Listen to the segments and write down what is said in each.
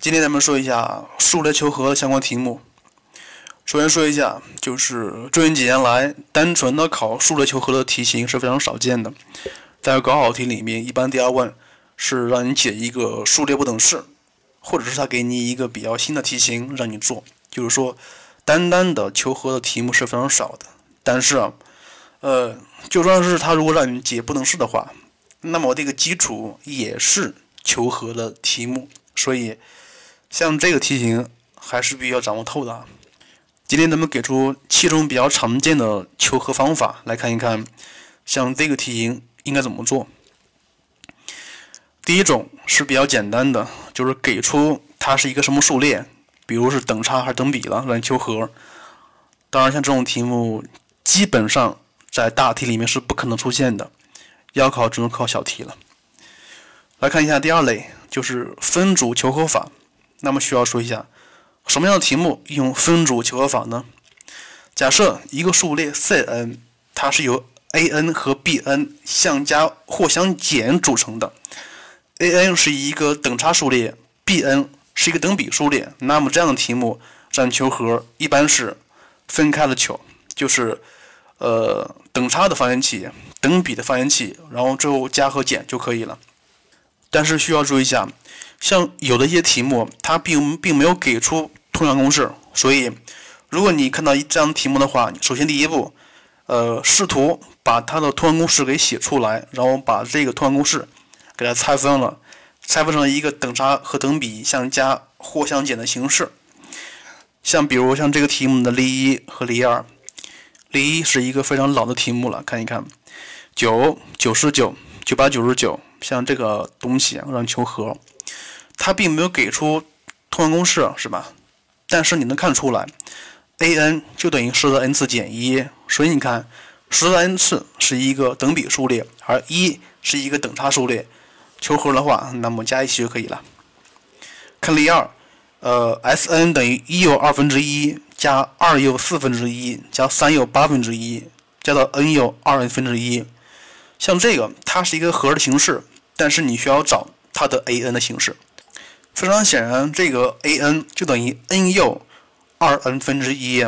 今天咱们说一下数列求和的相关题目。首先说一下，就是最近几年来，单纯的考数列求和的题型是非常少见的。在高考题里面，一般第二问是让你解一个数列不等式，或者是他给你一个比较新的题型让你做。就是说，单单的求和的题目是非常少的。但是，呃，就算是他如果让你解不等式的话，那么这个基础也是求和的题目。所以，像这个题型还是比较掌握透的。今天咱们给出七种比较常见的求和方法，来看一看，像这个题型应该怎么做。第一种是比较简单的，就是给出它是一个什么数列，比如是等差还是等比了，来求和。当然，像这种题目基本上在大题里面是不可能出现的，要考只能考小题了。来看一下第二类，就是分组求和法。那么需要说一下。什么样的题目用分组求和法呢？假设一个数列 Cn，它是由 a_n 和 b_n 相加或相减组成的，a_n 是一个等差数列，b_n 是一个等比数列。那么这样的题目让求和一般是分开了求，就是呃等差的方圆器、等比的方圆器，然后最后加和减就可以了。但是需要注意一下，像有的一些题目，它并并没有给出。通项公式，所以如果你看到一这样题目的话，首先第一步，呃，试图把它的通项公式给写出来，然后把这个通项公式给它拆分了，拆分成一个等差和等比相加或相减的形式。像比如像这个题目的例一和例二，例一是一个非常老的题目了，看一看，九九十九九八九十九，像这个东西让求和，它并没有给出通项公式，是吧？但是你能看出来，a_n 就等于十的 n 次减一，所以你看十的 n 次是一个等比数列，而一是一个等差数列。求和的话，那么加一起就可以了。看例二，呃，S_n 等于一又二分之一加二又四分之一加三又八分之一加到 n 又二 n 分之一。像这个，它是一个和的形式，但是你需要找它的 a_n 的形式。非常显然，这个 a_n 就等于 n 又二 n 分之一。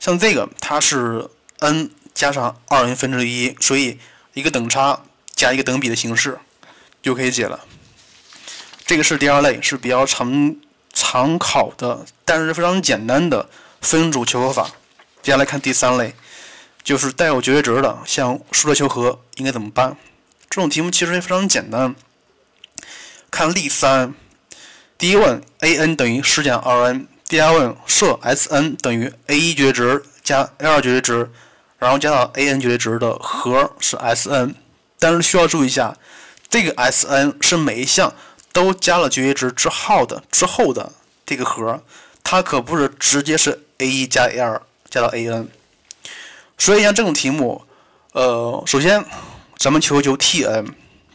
像这个，它是 n 加上二 n 分之一，所以一个等差加一个等比的形式就可以解了。这个是第二类，是比较常常考的，但是非常简单的分组求和法。接下来看第三类，就是带有绝对值的，像数列求和应该怎么办？这种题目其实非常简单。看例三。第一问，a_n 等于十减二 n。第二问，设 S_n 等于 a_1 绝对值加 a_2 绝对值，然后加到 a_n 绝对值的和是 S_n。但是需要注意一下，这个 S_n 是每一项都加了绝对值之后的之后的这个和，它可不是直接是 a_1 加 a_2 加到 a_n。所以像这种题目，呃，首先咱们求求 T_n，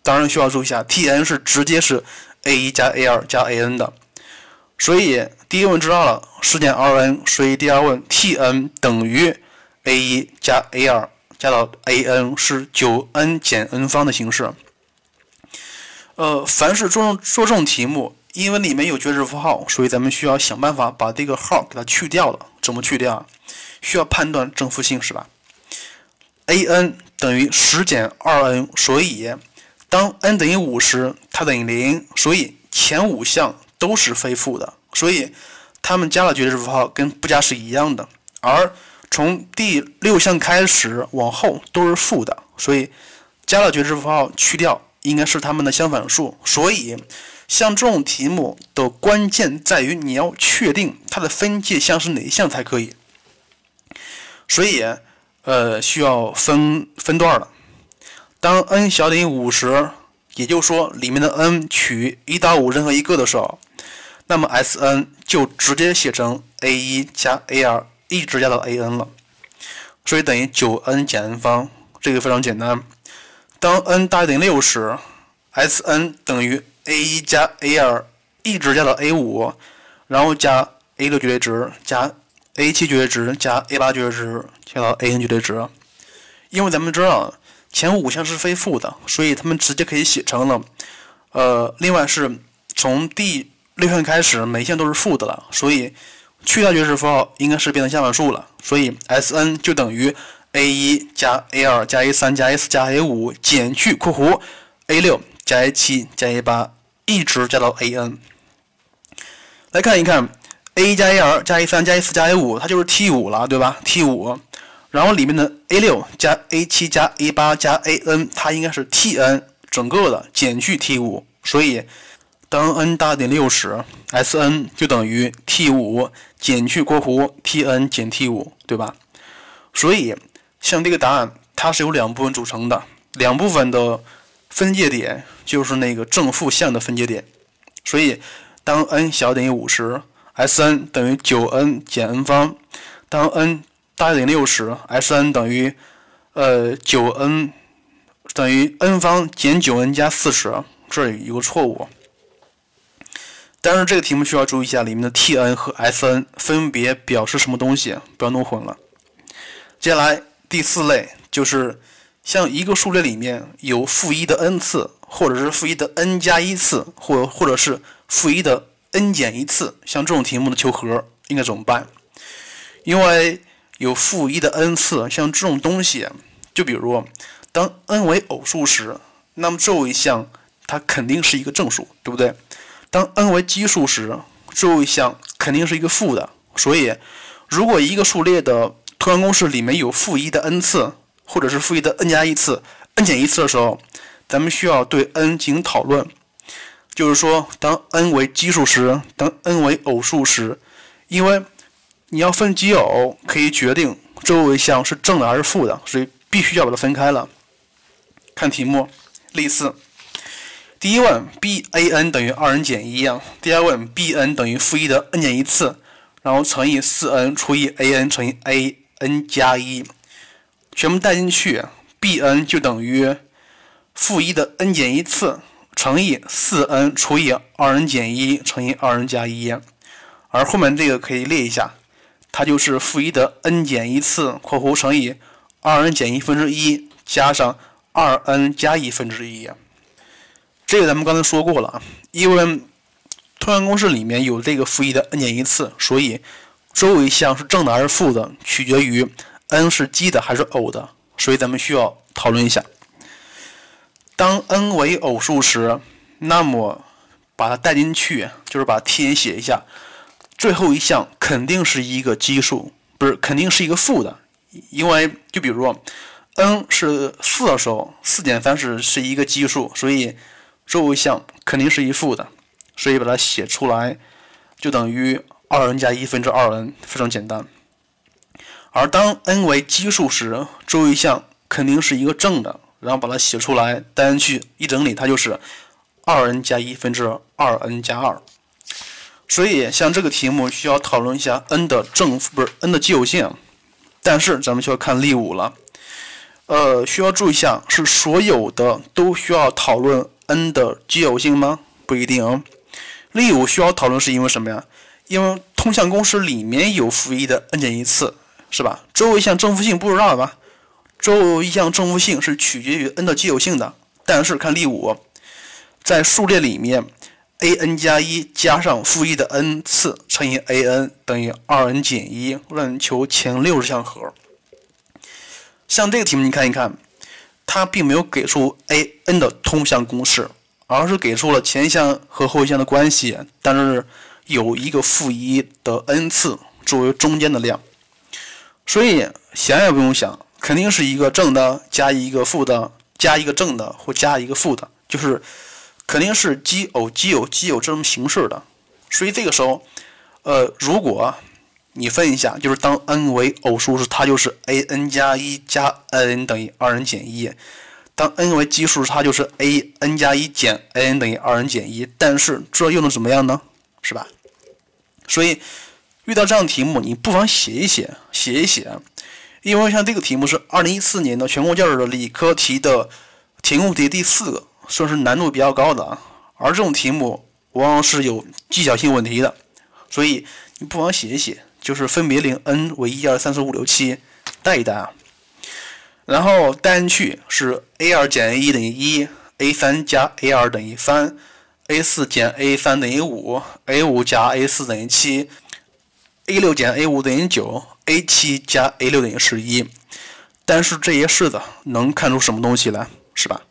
当然需要注意一下，T_n 是直接是。A1 加 a2 加 a_n 的，所以第一问知道了十减二 n，所以第二问 T_n 等于 a1 加 a2 加到 a_n 是 9n 减 n 方的形式。呃，凡是做做这种题目，因为里面有绝对符号，所以咱们需要想办法把这个号给它去掉了。怎么去掉？需要判断正负性是吧？a_n 等于十减二 n，所以。当 n 等于五时，它等于零，所以前五项都是非负的，所以它们加了绝对值符号跟不加是一样的。而从第六项开始往后都是负的，所以加了绝对值符号去掉应该是它们的相反数。所以像这种题目的关键在于你要确定它的分界项是哪一项才可以。所以呃需要分分段了。当 n 小等于五十，也就是说里面的 n 取一到五任何一个的时候，那么 S_n 就直接写成 a1 加 a2 一直加到 a_n 了，所以等于 9n 减 n 方，这个非常简单。当 n 大于等于六时，S_n 等于 a1 加 a2 一直加到 a5，然后加 a 的绝对值加 a7 绝对值加 a8 绝对值加到 a_n 绝对值，因为咱们知道。前五项是非负的，所以它们直接可以写成了。呃，另外是从第六项开始每项都是负的了，所以去掉绝对符号应该是变成相反数了，所以 Sn 就等于 a 一加 a 二加 a 三加 a 四加 a 五减去括弧 a 六加 a 七加 a 八，一直加到 an。来看一看 a 加 a 二加 a 三加 a 四加 a 五，它就是 t 五了，对吧？t 五，然后里面的 a 六加 a 七加 a 八加 an，它应该是 tn 整个的减去 t 五，所以当 n 大于等于六十，Sn 就等于 t 五减去括弧 tn 减 t 五，对吧？所以像这个答案，它是由两部分组成的，两部分的分界点就是那个正负向的分界点，所以。当 n 小于等于五十，Sn 等于九 n 减 n 方；当 n 大于等于六十，Sn 等于呃九 n 等于 n 方减九 n 加四十。这里有个错误，但是这个题目需要注意一下，里面的 Tn 和 Sn 分别表示什么东西，不要弄混了。接下来第四类就是像一个数列里面有负一的 n 次，或者是负一的 n 加一次，或或者是负一的 n 减一次，像这种题目的求和应该怎么办？因为有负一的 n 次，像这种东西，就比如当 n 为偶数时，那么最后一项它肯定是一个正数，对不对？当 n 为奇数时，最后一项肯定是一个负的。所以，如果一个数列的突象公式里面有负一的 n 次，或者是负一的 n 加一次、n 减一次的时候，咱们需要对 n 进行讨论。就是说，当 n 为奇数时，当 n 为偶数时，因为你要分奇偶，可以决定周围项是正的还是负的，所以必须要把它分开了。看题目，例四：第一问 b_a_n 等于 2n 减一啊，第二问 b_n 等于负一的 n 减一次，然后乘以 4n 除以 a_n 乘以 a_n 加一，全部带进去，b_n 就等于负一的 n 减一次。乘以 4n 除以 2n 减一乘以 2n 加一，而后面这个可以列一下，它就是负一的 n 减一次（括弧乘以 2n 减一分之一加上 2n 加一分之一）。这个咱们刚才说过了，因为通项公式里面有这个负一的 n 减一次，所以周围项是正的还是负的，取决于 n 是奇的还是偶的，所以咱们需要讨论一下。当 n 为偶数时，那么把它带进去，就是把 Tn 写一下。最后一项肯定是一个奇数，不是肯定是一个负的，因为就比如说 n 是四的时候，四减三是是一个奇数，所以最后一项肯定是一负的，所以把它写出来就等于 2n 加一分之 2n，非常简单。而当 n 为奇数时，最后一项肯定是一个正的。然后把它写出来，单去一整理，它就是二 n 加一分之二 n 加二。所以像这个题目需要讨论一下 n 的正负，不是 n 的奇偶性。但是咱们需要看例五了，呃，需要注意一下，是所有的都需要讨论 n 的奇偶性吗？不一定。例五需要讨论是因为什么呀？因为通项公式里面有负一的 n 减一次，是吧？最后一项正负性不知道吧？最后一项正负性是取决于 n 的奇偶性的，但是看例五，在数列里面，a_n 加一加上负一的 n 次乘以 a_n 等于 2n 减一，让你求前六十项和。像这个题目，你看一看，它并没有给出 a_n 的通项公式，而是给出了前项和后项的关系，但是有一个负一的 n 次作为中间的量，所以想也不用想。肯定是一个正的加一个负的加一个正的或加一个负的，就是肯定是奇偶奇偶奇偶这种形式的。所以这个时候，呃，如果你分一下，就是当 n 为偶数时，它就是 a_n 加一加 n 等于 2n 减一；当 n 为奇数时，它就是 a_n 加一减 a n 等于 2n 减一。但是这又能怎么样呢？是吧？所以遇到这样题目，你不妨写一写，写一写。因为像这个题目是二零一四年的全国教育的理科题的填空题第四个，算是难度比较高的啊。而这种题目往往是有技巧性问题的，所以你不妨写一写，就是分别令 n 为一二三四五六七带一带啊。然后带进去是 a 二减 a 一等于一，a 三加 a 二等于三 a 四减 a 三等于五，a 五加 a 四等于七，a 六减 a 五等于九，a 七加 a 六等于十一。但是这些式子能看出什么东西来，是吧？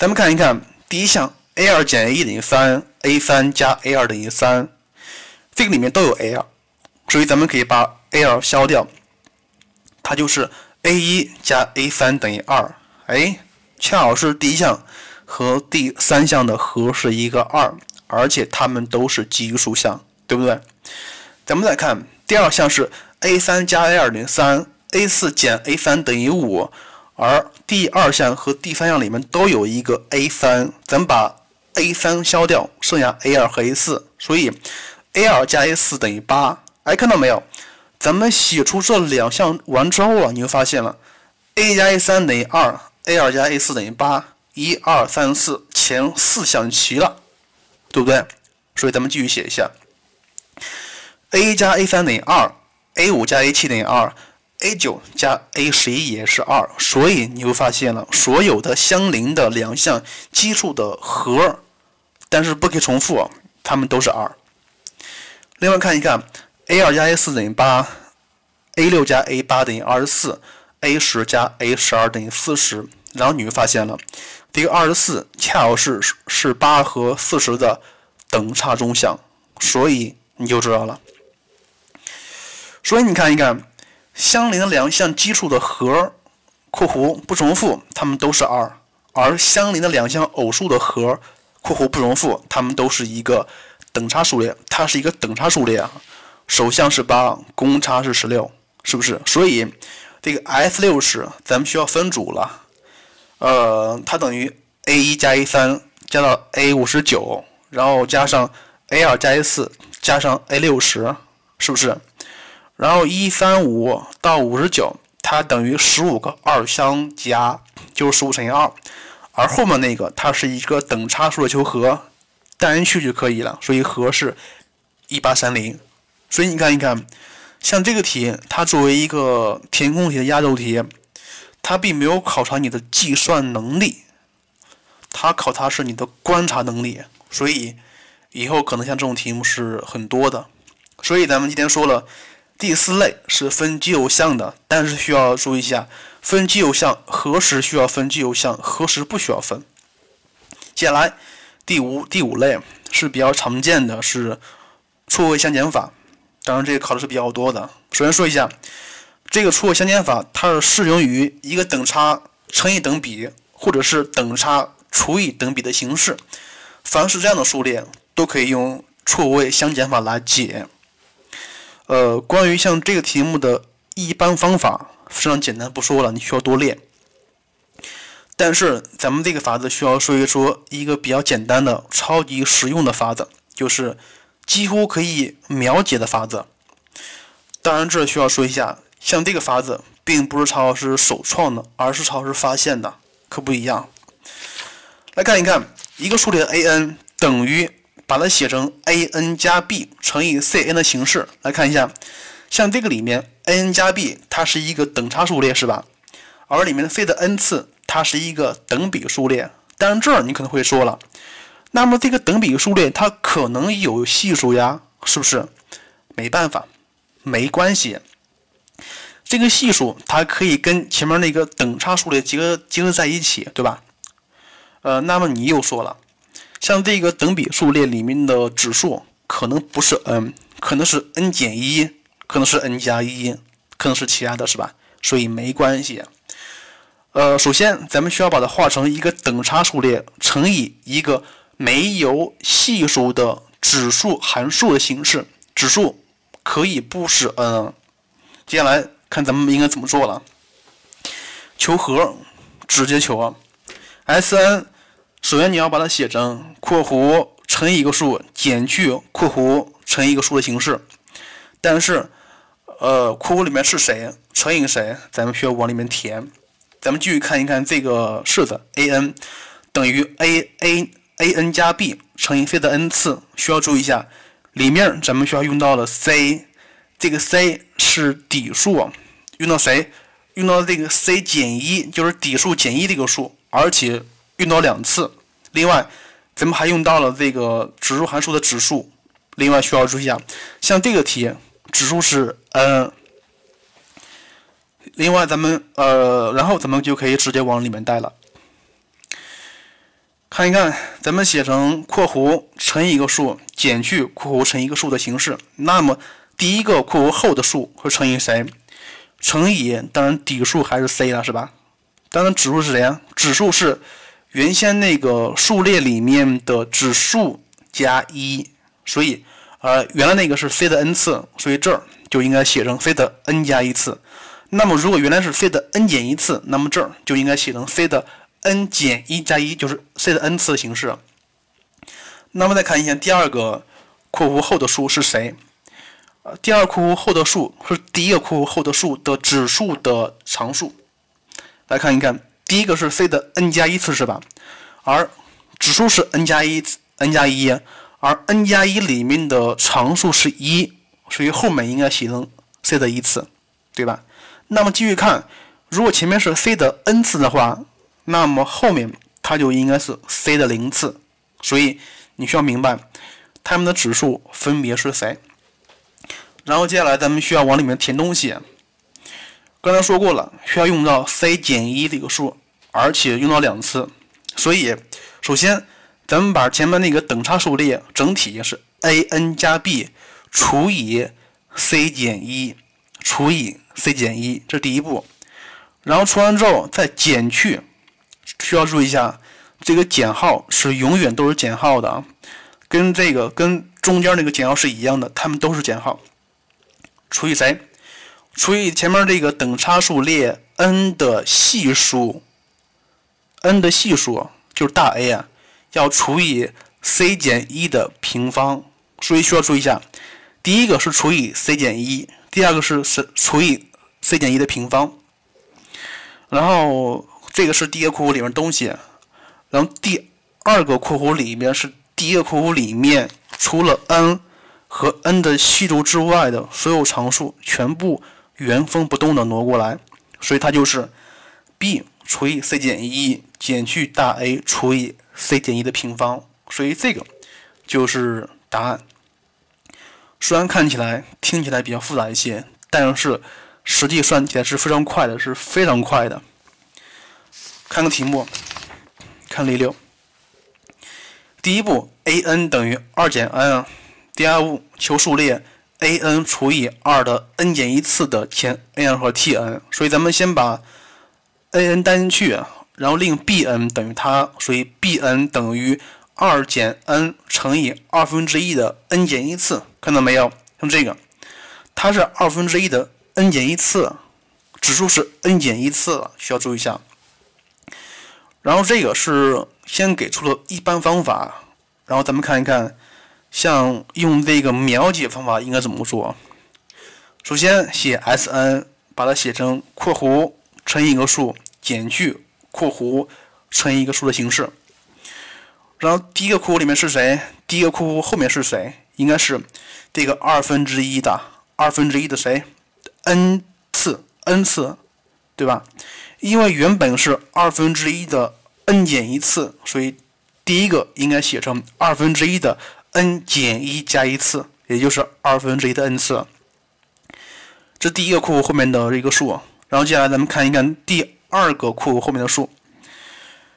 咱们看一看第一项，a 二减 a 一等于三，a 三加 a 二等于三，这个里面都有 a 二，所以咱们可以把 a 二消掉，它就是 a 一加 a 三等于二。哎，恰好是第一项。和第三项的和是一个二，而且它们都是奇数项，对不对？咱们再看第二项是 a 三加 a 二等于三，a 四减 a 三等于五，而第二项和第三项里面都有一个 a 三，咱们把 a 三消掉，剩下 a 二和 a 四，所以 a 二加 a 四等于八。哎，看到没有？咱们写出这两项完之后啊，你就发现了 a 加 a 三等于二，a 二加 a 四等于八。一二三四，前四项齐了，对不对？所以咱们继续写一下：a 加 a 三等于二，a 五加 a 七等于二 a 九加 a 十一也是二。所以你会发现了，所有的相邻的两项基数的和，但是不可以重复，它们都是二。另外看一看，a 二加 a 四等于八，a 六加 a 八等于二十四，a 十加 a 十二等于四十。然后你会发现了。这个二十四恰好是是八和四十的等差中项，所以你就知道了。所以你看一看，相邻的两项奇数的和（括弧不重复），它们都是二；而相邻的两项偶数的和（括弧不重复），它们都是一个等差数列。它是一个等差数列啊，首项是八，公差是十六，是不是？所以这个 S 六十咱们需要分组了。呃，它等于 a 一加 a 三加到 a 五十九，然后加上 a 二加 a 四加上 a 六十，是不是？然后一三五到五十九，它等于十五个二相加，就是十五乘以二。而后面那个它是一个等差数的求和，单去就可以了，所以和是一八三零。所以你看一看，像这个题，它作为一个填空题的压轴题。它并没有考察你的计算能力，它考察是你的观察能力，所以以后可能像这种题目是很多的。所以咱们今天说了，第四类是分奇偶项的，但是需要注意一下，分奇偶项何时需要分奇偶项，何时不需要分。接下来第五第五类是比较常见的，是错位相减法，当然这个考的是比较多的。首先说一下。这个错位相减法，它是适用于一个等差乘以等比，或者是等差除以等比的形式。凡是这样的数列，都可以用错位相减法来解。呃，关于像这个题目的一般方法，非常简单，不说了，你需要多练。但是咱们这个法子需要说一说一个比较简单的、超级实用的法子，就是几乎可以秒解的法子。当然，这需要说一下。像这个法子，并不是曹老师首创的，而是曹老师发现的，可不一样。来看一看，一个数列 a n 等于，把它写成 a n 加 b 乘以 c n 的形式。来看一下，像这个里面 a n 加 b 它是一个等差数列，是吧？而里面的 c 的 n 次它是一个等比数列。但是这儿你可能会说了，那么这个等比数列它可能有系数呀，是不是？没办法，没关系。这个系数它可以跟前面那个等差数列结合结合在一起，对吧？呃，那么你又说了，像这个等比数列里面的指数可能不是 n，可能是 n 减一，可能是 n 加一，可能是其他的是吧？所以没关系。呃，首先咱们需要把它化成一个等差数列乘以一个没有系数的指数函数的形式，指数可以不是 n。接下来。看咱们应该怎么做了？求和，直接求啊！S n，首先你要把它写成括弧乘以一个数减去括弧乘以一个数的形式。但是，呃，括弧里面是谁乘以谁，咱们需要往里面填。咱们继续看一看这个式子，a n 等于 a a a n 加 b 乘以 c 的 n 次。需要注意一下，里面咱们需要用到了 c。这个 c 是底数，用到谁？用到这个 c 减一，就是底数减一这个数，而且用到两次。另外，咱们还用到了这个指数函数的指数。另外需要注意一下，像这个题，指数是 n。另外咱们呃，然后咱们就可以直接往里面带了。看一看，咱们写成括弧乘以一个数减去括弧乘一个数的形式。那么第一个括弧后的数会乘以谁？乘以当然底数还是 c 了，是吧？当然指数是谁呀？指数是原先那个数列里面的指数加一，所以呃原来那个是 c 的 n 次，所以这儿就应该写成 c 的 n 加一次。那么如果原来是 c 的 n 减一次，那么这儿就应该写成 c 的。n 减一加一就是 c 的 n 次的形式。那么再看一下第二个括弧后的数是谁？呃，第二括弧后的数是第一个括弧后的数的指数的常数。来看一看，第一个是 c 的 n 加一次是吧？而指数是 n 加一，n 加一，而 n 加一里面的常数是一，所以后面应该写成 c 的一次，对吧？那么继续看，如果前面是 c 的 n 次的话。那么后面它就应该是 c 的零次，所以你需要明白它们的指数分别是谁。然后接下来咱们需要往里面填东西。刚才说过了，需要用到 c 减一这个数，而且用到两次。所以首先咱们把前面那个等差数列整体是 a n 加 b 除以 c 减一除以 c 减一，这是第一步。然后除完之后再减去。需要注意一下，这个减号是永远都是减号的啊，跟这个跟中间那个减号是一样的，它们都是减号。除以谁？除以前面这个等差数列 n 的系数，n 的系数就是大 A 啊，要除以 c 减一的平方。所以需要注意一下，第一个是除以 c 减一，第二个是是除以 c 减一的平方，然后。这个是第一个括弧里面东西，然后第二个括弧里面是第一个括弧里面除了 n 和 n 的系数之外的所有常数全部原封不动的挪过来，所以它就是 b 除以 c 减一减去大 A 除以 c 减一的平方，所以这个就是答案。虽然看起来听起来比较复杂一些，但是实际算起来是非常快的，是非常快的。看个题目，看例六。第一步，a n 等于二减 n。第二步，求数列 a n 除以二的 n 减一次的前 a n 和 t n。所以咱们先把 a n 带进去，然后令 b n 等于它，所以 b n 等于二减 n 乘以二分之一的 n 减一次。看到没有？像这个，它是二分之一的 n 减一次，指数是 n 减一次，需要注意一下。然后这个是先给出了一般方法，然后咱们看一看，像用这个描解方法应该怎么做。首先写 S n，把它写成括弧乘以一个数减去括弧乘以一个数的形式。然后第一个括弧里面是谁？第一个括弧后面是谁？应该是这个二分之一的二分之一的谁？n 次 n 次，对吧？因为原本是二分之一的 n 减一次，所以第一个应该写成二分之一的 n 减一加一次，也就是二分之一的 n 次。这第一个括弧后面的一个数，然后接下来咱们看一看第二个括弧后面的数。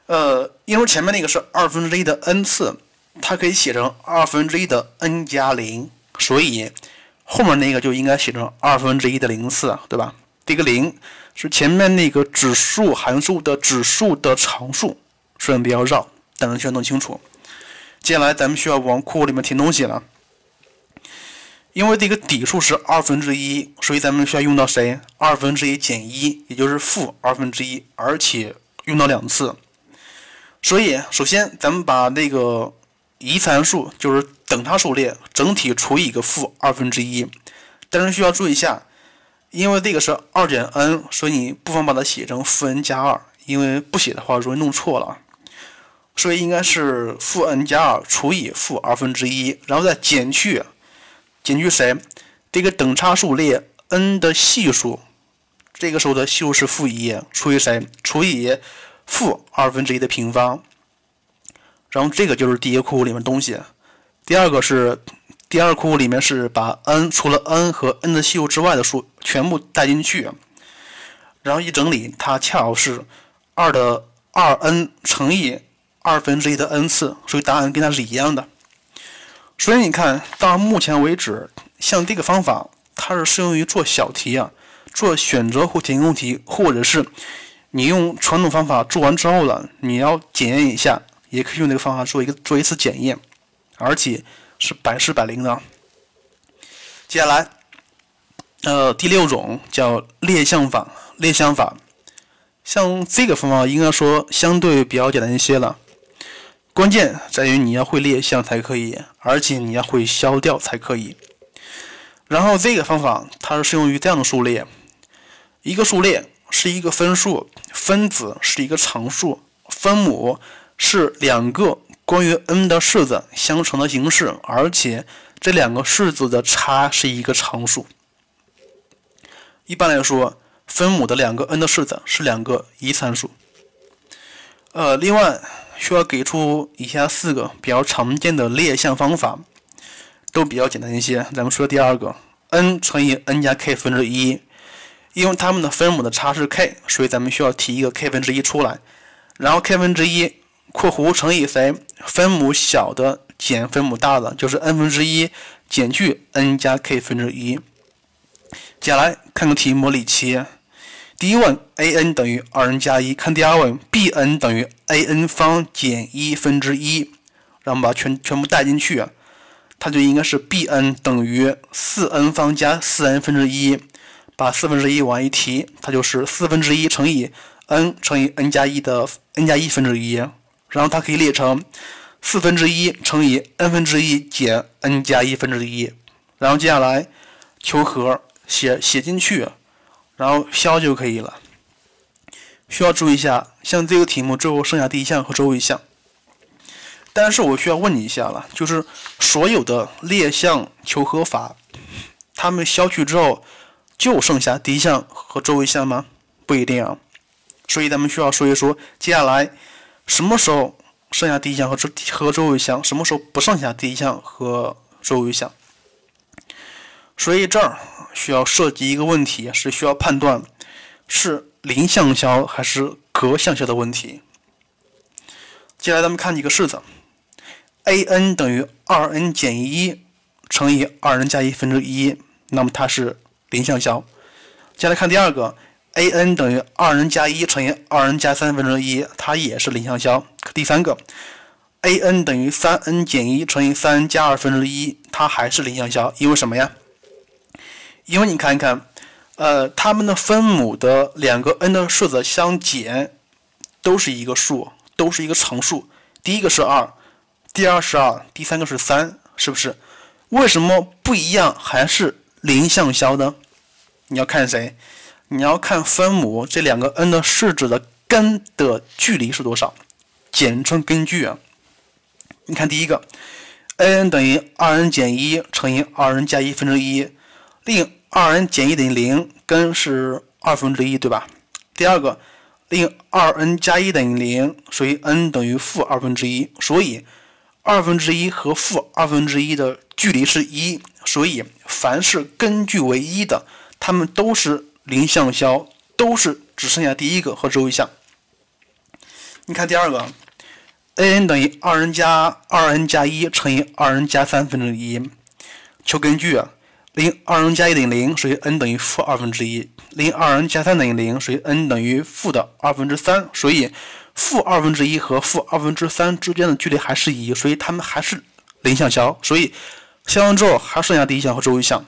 呃，因为前面那个是二分之一的 n 次，它可以写成二分之一的 n 加零，所以后面那个就应该写成二分之一的零次，对吧？这个零。是前面那个指数函数的指数的常数，虽然比较绕，但是需要弄清楚。接下来咱们需要往括弧里面填东西了。因为这个底数是二分之一，所以咱们需要用到谁？二分之一减一，也就是负二分之一，而且用到两次。所以首先咱们把那个移参数，就是等差数列整体除以一个负二分之一，但是需要注意一下。因为这个是二减 n，所以你不妨把它写成负 n 加二，因为不写的话容易弄错了。所以应该是负 n 加二除以负二分之一，然后再减去，减去谁？这个等差数列 n 的系数，这个时候的系数是负一，除以谁？除以负二分之一的平方。然后这个就是第一个括弧里面东西。第二个是第二括弧里面是把 n 除了 n 和 n 的系数之外的数全部带进去，然后一整理，它恰好是二的二 n 乘以二分之一的 n 次，所以答案跟它是一样的。所以你看到目前为止，像这个方法，它是适用于做小题啊，做选择或填空题，或者是你用传统方法做完之后了，你要检验一下，也可以用这个方法做一个做一次检验。而且是百试百灵的。接下来，呃，第六种叫列项法。列项法，像这个方法应该说相对比较简单一些了。关键在于你要会列项才可以，而且你要会消掉才可以。然后这个方法它是适用于这样的数列：一个数列是一个分数，分子是一个常数，分母是两个。关于 n 的式子相乘的形式，而且这两个式子的差是一个常数。一般来说，分母的两个 n 的式子是两个一参数。呃，另外需要给出以下四个比较常见的列项方法，都比较简单一些。咱们说第二个，n 乘以 n 加 k 分之一，因为它们的分母的差是 k，所以咱们需要提一个 k 分之一出来，然后 k 分之一。括弧乘以谁？分母小的减分母大的，就是 n 分之一减去 n 加 k 分之一。接下来看个题模拟题。第一问 a n 等于 2n 加一，看第二问 b n 等于 a n 方减一分之一，让我们把全全部带进去，它就应该是 b n 等于 4n 方加 4n 分之一，把四分之一往一提，它就是四分之一乘以 n 乘以 n 加一的 n 加一分之一。然后它可以列成四分之一乘以 n 分之一减 n 加一分之一，然后接下来求和写写进去，然后消就可以了。需要注意一下，像这个题目最后剩下第一项和最后一项。但是我需要问你一下了，就是所有的列项求和法，它们消去之后就剩下第一项和最后一项吗？不一定啊。所以咱们需要说一说接下来。什么时候剩下第一项和和最后一项？什么时候不剩下第一项和最后一项？所以这儿需要涉及一个问题，是需要判断是零项消还是隔项消的问题。接下来咱们看几个式子：a n 等于二 n 减一乘以二 n 加一分之一，那么它是零项消。接下来看第二个。a n 等于二 n 加一乘以二 n 加三分之一，它也是零项消。第三个，a n 等于三 n 减一乘以三 n 加二分之一，它还是零项消。因为什么呀？因为你看一看，呃，它们的分母的两个 n 的式子相减，都是一个数，都是一个常数。第一个是二，第二是二，第三个是三，是不是？为什么不一样还是零项消呢？你要看谁？你要看分母这两个 n 的式子的根的距离是多少，简称根距啊。你看第一个，a n 等于二 n 减一乘以二 n 加一分之一，令二 n 减一等于零，根是二分之一，对吧？第二个，令二 n 加一等于零，所以 n 等于负二分之一，所以二分之一和负二分之一的距离是一，所以凡是根据为一的，它们都是。零项消都是只剩下第一个和最后一项。你看第二个，a n 等于二 n 加二 n 加一乘以二 n 加三分之一，求根据，零二 n 加一等于零，所以 n 等于负二分之一；零二 n 加三等于零，所以 n 等于负的二分之三。所以负二分之一和负二分之三之间的距离还是一，所以它们还是零项消。所以消完之后还剩下第一项和最后一项。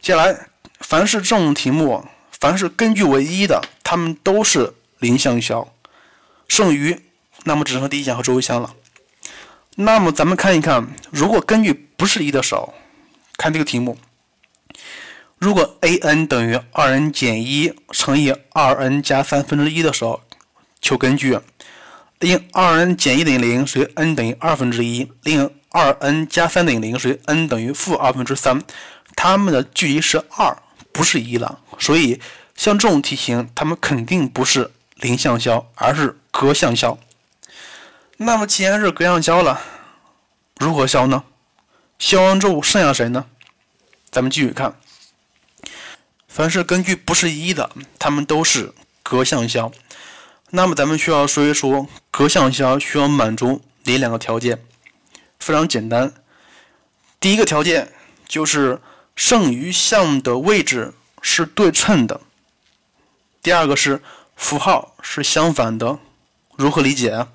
接下来。凡是这种题目，凡是根据为一的，它们都是零项消。剩余，那么只剩第一项和最后一项了。那么咱们看一看，如果根据不是一的时候，看这个题目，如果 a n 等于二 n 减一乘以二 n 加三分之一的时候，求根据，令二 n 减一等于零，所以 n 等于二分之一；令二 n 加三等于零，所以 n 等于负二分之三。它们的距离是二。不是一了，所以像这种题型，它们肯定不是零项消，而是隔项消。那么既然是隔项消了，如何消呢？消完之后剩下谁呢？咱们继续看，凡是根据不是一的，它们都是隔项消。那么咱们需要说一说隔项消需要满足哪两个条件？非常简单，第一个条件就是剩余项的位置是对称的。第二个是符号是相反的，如何理解啊？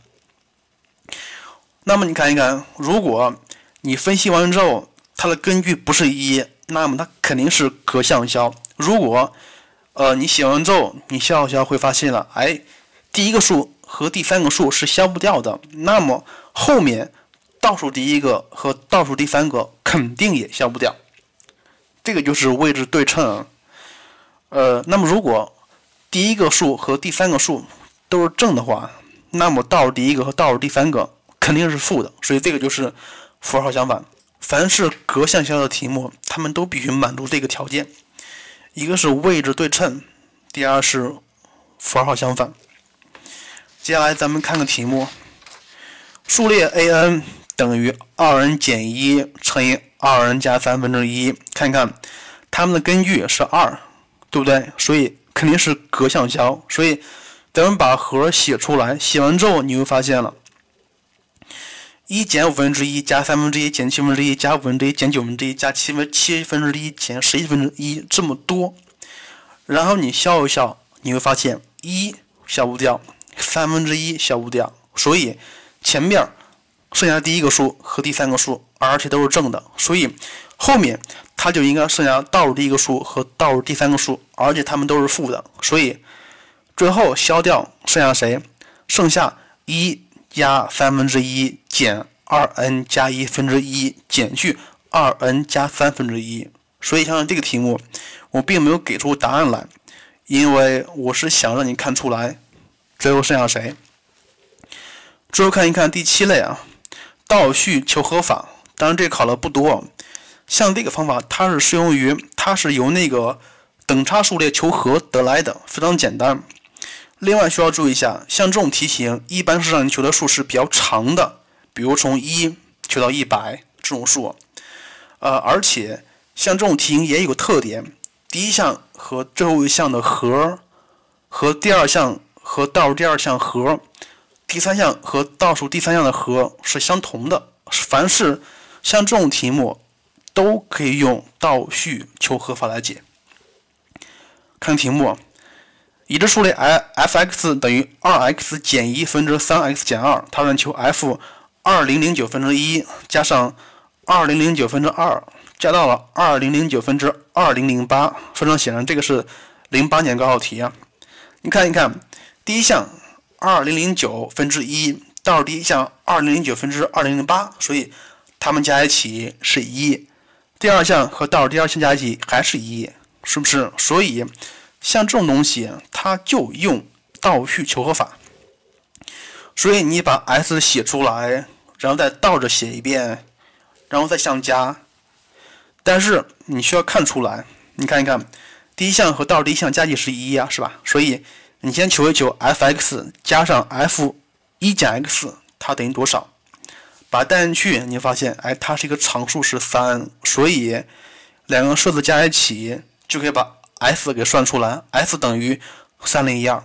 那么你看一看，如果你分析完之后，它的根据不是一，那么它肯定是隔项消。如果呃你写完之后，你消一消会发现了，哎，第一个数和第三个数是消不掉的，那么后面倒数第一个和倒数第三个肯定也消不掉。这个就是位置对称。呃，那么如果第一个数和第三个数都是正的话，那么倒数第一个和倒数第三个肯定是负的，所以这个就是符号相反。凡是隔项消的题目，它们都必须满足这个条件：一个是位置对称，第二是符号相反。接下来咱们看个题目：数列 a n 等于二 n 减一乘以二 n 加三分之一。看看它们的根据是二，对不对？所以肯定是隔项消。所以咱们把和写出来，写完之后你会发现了。一减五分之一加三分之一减七分之一加五分之一减九分之一加七分七分之一减十一分之一这么多，然后你消一消，你会发现一消不掉，三分之一消不掉，所以前面剩下第一个数和第三个数，而且都是正的，所以后面它就应该剩下倒数第一个数和倒数第三个数，而且它们都是负的，所以最后消掉剩下谁？剩下一。加三分之一减二 n 加一分之一减去二 n 加三分之一，所以像这个题目，我并没有给出答案来，因为我是想让你看出来，最后剩下谁。最后看一看第七类啊，倒序求和法，当然这考的不多，像这个方法它是适用于，它是由那个等差数列求和得来的，非常简单。另外需要注意一下，像这种题型，一般是让你求的数是比较长的，比如从一求到一百这种数。呃，而且像这种题型也有个特点，第一项和最后一项的和，和第二项和倒数第二项和，第三项和倒数第三项的和是相同的。凡是像这种题目，都可以用倒序求和法来解。看题目。已知数列 f(x) 等于 2x 减一分之 3x 减二，它让求 f 2009分之一加上2009分之二，加到了2009分之2008。非常显然，这个是08年高考题啊。你看一看，第一项2009分之一到第一项2009分之2008，所以它们加一起是一。第二项和倒数第二项加一起还是一，是不是？所以。像这种东西，它就用倒序求和法。所以你把 s 写出来，然后再倒着写一遍，然后再相加。但是你需要看出来，你看一看，第一项和倒数第一项加起是一呀，是吧？所以你先求一求 f(x) 加上 f 一减 x，它等于多少？把它代进去，你发现，哎，它是一个常数是三，所以两个数字加一起就可以把。S 给算出来，s 等于三零一二，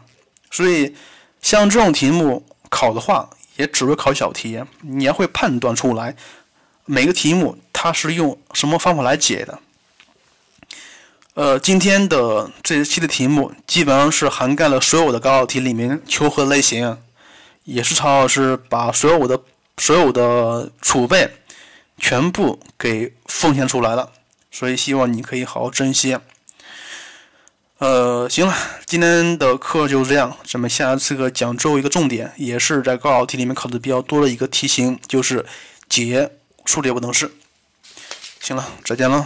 所以像这种题目考的话，也只会考小题，你要会判断出来每个题目它是用什么方法来解的。呃，今天的这一期的题目基本上是涵盖了所有的高考题里面求和类型，也是曹老师把所有的所有的储备全部给奉献出来了，所以希望你可以好好珍惜。呃，行了，今天的课就是这样。咱们下次课讲最后一个重点，也是在高考题里面考的比较多的一个题型，就是解数列不等式。行了，再见了。